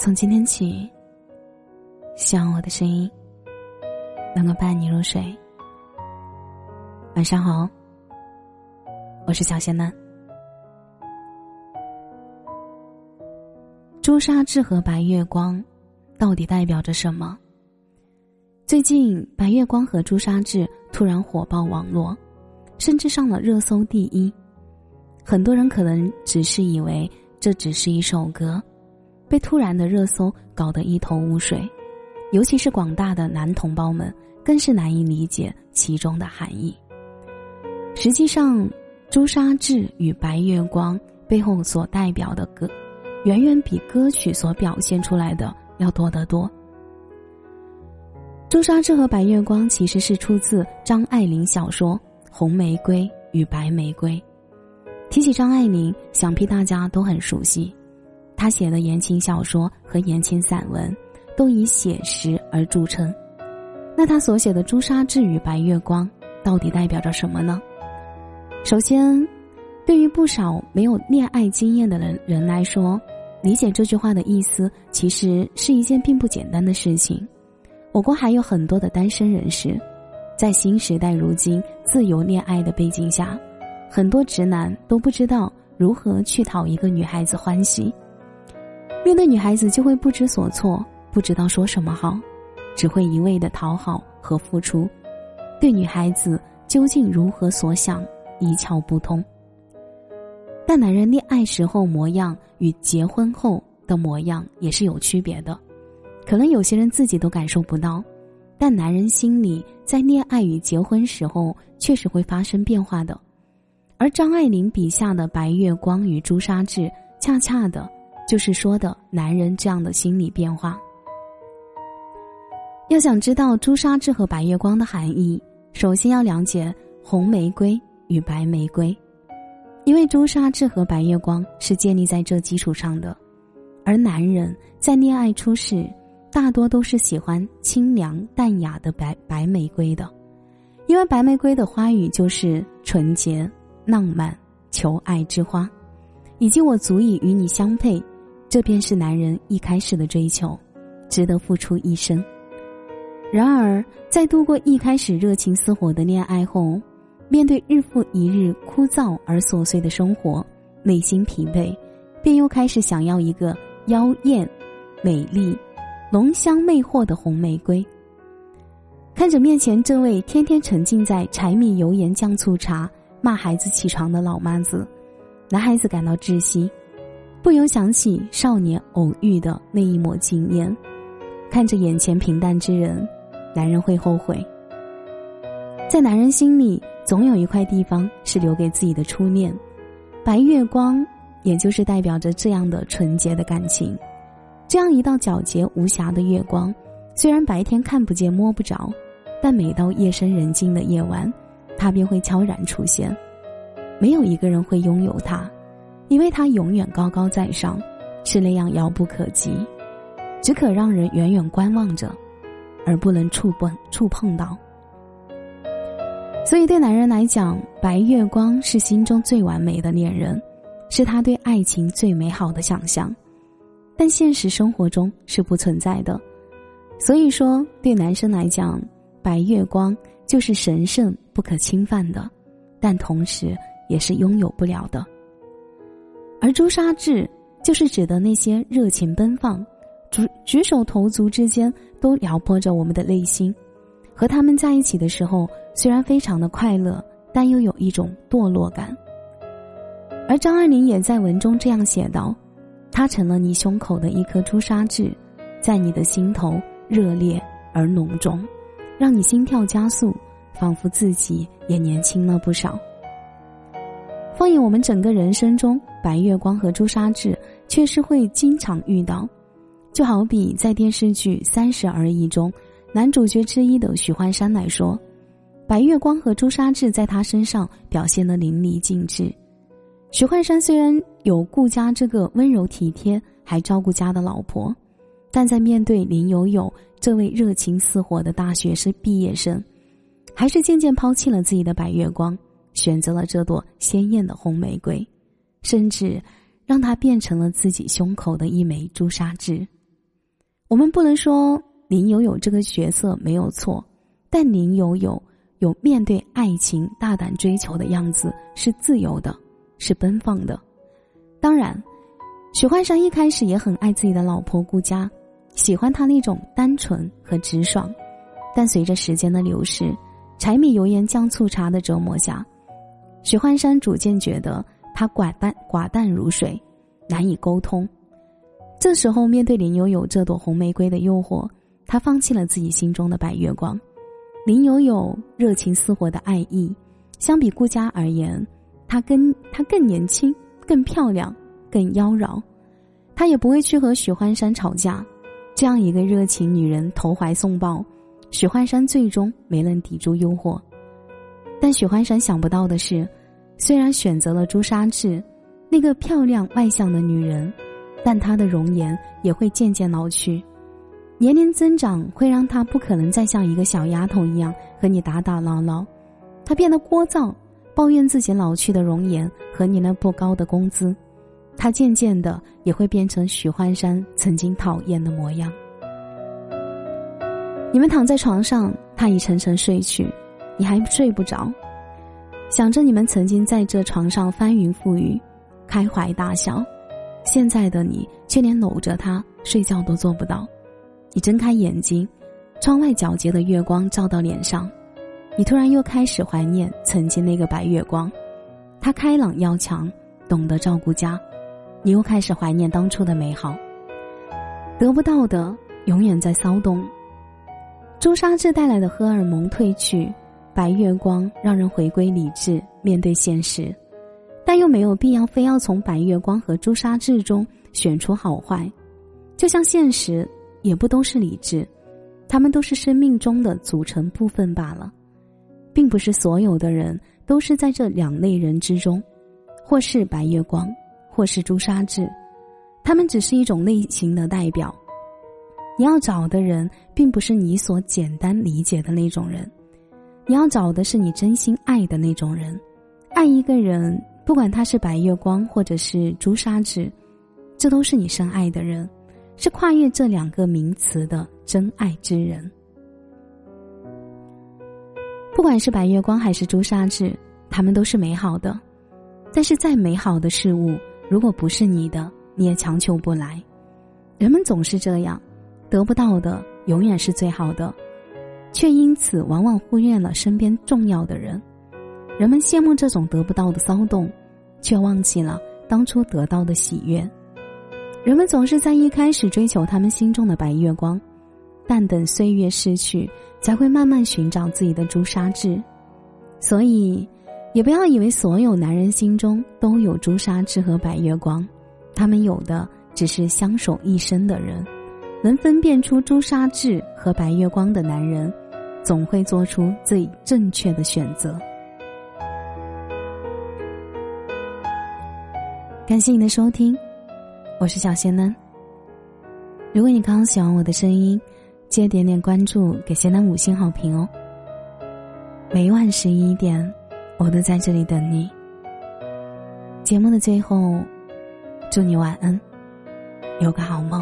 从今天起，希望我的声音能够伴你入睡。晚上好，我是小仙男。朱砂痣和白月光到底代表着什么？最近，白月光和朱砂痣突然火爆网络，甚至上了热搜第一。很多人可能只是以为这只是一首歌。被突然的热搜搞得一头雾水，尤其是广大的男同胞们更是难以理解其中的含义。实际上，朱砂痣与白月光背后所代表的歌，远远比歌曲所表现出来的要多得多。朱砂痣和白月光其实是出自张爱玲小说《红玫瑰与白玫瑰》。提起张爱玲，想必大家都很熟悉。他写的言情小说和言情散文，都以写实而著称。那他所写的《朱砂痣与白月光》，到底代表着什么呢？首先，对于不少没有恋爱经验的人人来说，理解这句话的意思，其实是一件并不简单的事情。我国还有很多的单身人士，在新时代如今自由恋爱的背景下，很多直男都不知道如何去讨一个女孩子欢喜。面对女孩子就会不知所措，不知道说什么好，只会一味的讨好和付出，对女孩子究竟如何所想一窍不通。但男人恋爱时候模样与结婚后的模样也是有区别的，可能有些人自己都感受不到，但男人心里在恋爱与结婚时候确实会发生变化的。而张爱玲笔下的白月光与朱砂痣，恰恰的。就是说的男人这样的心理变化。要想知道朱砂痣和白月光的含义，首先要了解红玫瑰与白玫瑰，因为朱砂痣和白月光是建立在这基础上的。而男人在恋爱初始，大多都是喜欢清凉淡雅的白白玫瑰的，因为白玫瑰的花语就是纯洁、浪漫、求爱之花，以及我足以与你相配。这便是男人一开始的追求，值得付出一生。然而，在度过一开始热情似火的恋爱后，面对日复一日枯燥而琐碎的生活，内心疲惫，便又开始想要一个妖艳、美丽、浓香魅惑的红玫瑰。看着面前这位天天沉浸在柴米油盐酱醋茶、骂孩子起床的老妈子，男孩子感到窒息。不由想起少年偶遇的那一抹惊艳，看着眼前平淡之人，男人会后悔。在男人心里，总有一块地方是留给自己的初恋，白月光，也就是代表着这样的纯洁的感情。这样一道皎洁无瑕的月光，虽然白天看不见摸不着，但每到夜深人静的夜晚，它便会悄然出现。没有一个人会拥有它。因为他永远高高在上，是那样遥不可及，只可让人远远观望着，而不能触碰触碰到。所以，对男人来讲，白月光是心中最完美的恋人，是他对爱情最美好的想象，但现实生活中是不存在的。所以说，对男生来讲，白月光就是神圣不可侵犯的，但同时也是拥有不了的。而朱砂痣就是指的那些热情奔放、举举手投足之间都撩拨着我们的内心。和他们在一起的时候，虽然非常的快乐，但又有一种堕落感。而张爱玲也在文中这样写道：“她成了你胸口的一颗朱砂痣，在你的心头热烈而浓重，让你心跳加速，仿佛自己也年轻了不少。”放眼我们整个人生中，白月光和朱砂痣确实会经常遇到。就好比在电视剧《三十而已》中，男主角之一的许幻山来说，白月光和朱砂痣在他身上表现的淋漓尽致。许幻山虽然有顾家这个温柔体贴还照顾家的老婆，但在面对林有有这位热情似火的大学生毕业生，还是渐渐抛弃了自己的白月光。选择了这朵鲜艳的红玫瑰，甚至让它变成了自己胸口的一枚朱砂痣。我们不能说林有有这个角色没有错，但林有有有面对爱情大胆追求的样子是自由的，是奔放的。当然，许幻山一开始也很爱自己的老婆顾佳，喜欢她那种单纯和直爽。但随着时间的流逝，柴米油盐酱醋茶的折磨下，许幻山逐渐觉得他寡淡寡淡如水，难以沟通。这时候，面对林有有这朵红玫瑰的诱惑，他放弃了自己心中的白月光。林有有热情似火的爱意，相比顾佳而言，她更她更年轻、更漂亮、更妖娆。他也不会去和许幻山吵架。这样一个热情女人投怀送抱。许幻山最终没能抵住诱惑，但许幻山想不到的是，虽然选择了朱砂痣，那个漂亮外向的女人，但她的容颜也会渐渐老去，年龄增长会让她不可能再像一个小丫头一样和你打打闹闹，她变得聒噪，抱怨自己老去的容颜和你那不高的工资，她渐渐的也会变成许幻山曾经讨厌的模样。你们躺在床上，他已沉沉睡去，你还睡不着，想着你们曾经在这床上翻云覆雨，开怀大笑，现在的你却连搂着他睡觉都做不到。你睁开眼睛，窗外皎洁的月光照到脸上，你突然又开始怀念曾经那个白月光，他开朗要强，懂得照顾家，你又开始怀念当初的美好。得不到的永远在骚动。朱砂痣带来的荷尔蒙褪去，白月光让人回归理智，面对现实，但又没有必要非要从白月光和朱砂痣中选出好坏。就像现实也不都是理智，他们都是生命中的组成部分罢了，并不是所有的人都是在这两类人之中，或是白月光，或是朱砂痣，他们只是一种类型的代表。你要找的人，并不是你所简单理解的那种人，你要找的是你真心爱的那种人。爱一个人，不管他是白月光或者是朱砂痣，这都是你深爱的人，是跨越这两个名词的真爱之人。不管是白月光还是朱砂痣，他们都是美好的。但是再美好的事物，如果不是你的，你也强求不来。人们总是这样。得不到的永远是最好的，却因此往往忽略了身边重要的人。人们羡慕这种得不到的骚动，却忘记了当初得到的喜悦。人们总是在一开始追求他们心中的白月光，但等岁月逝去，才会慢慢寻找自己的朱砂痣。所以，也不要以为所有男人心中都有朱砂痣和白月光，他们有的只是相守一生的人。能分辨出朱砂痣和白月光的男人，总会做出最正确的选择。感谢你的收听，我是小仙嫩。如果你刚刚喜欢我的声音，记得点点关注，给仙男五星好评哦。每晚十一点，我都在这里等你。节目的最后，祝你晚安，有个好梦。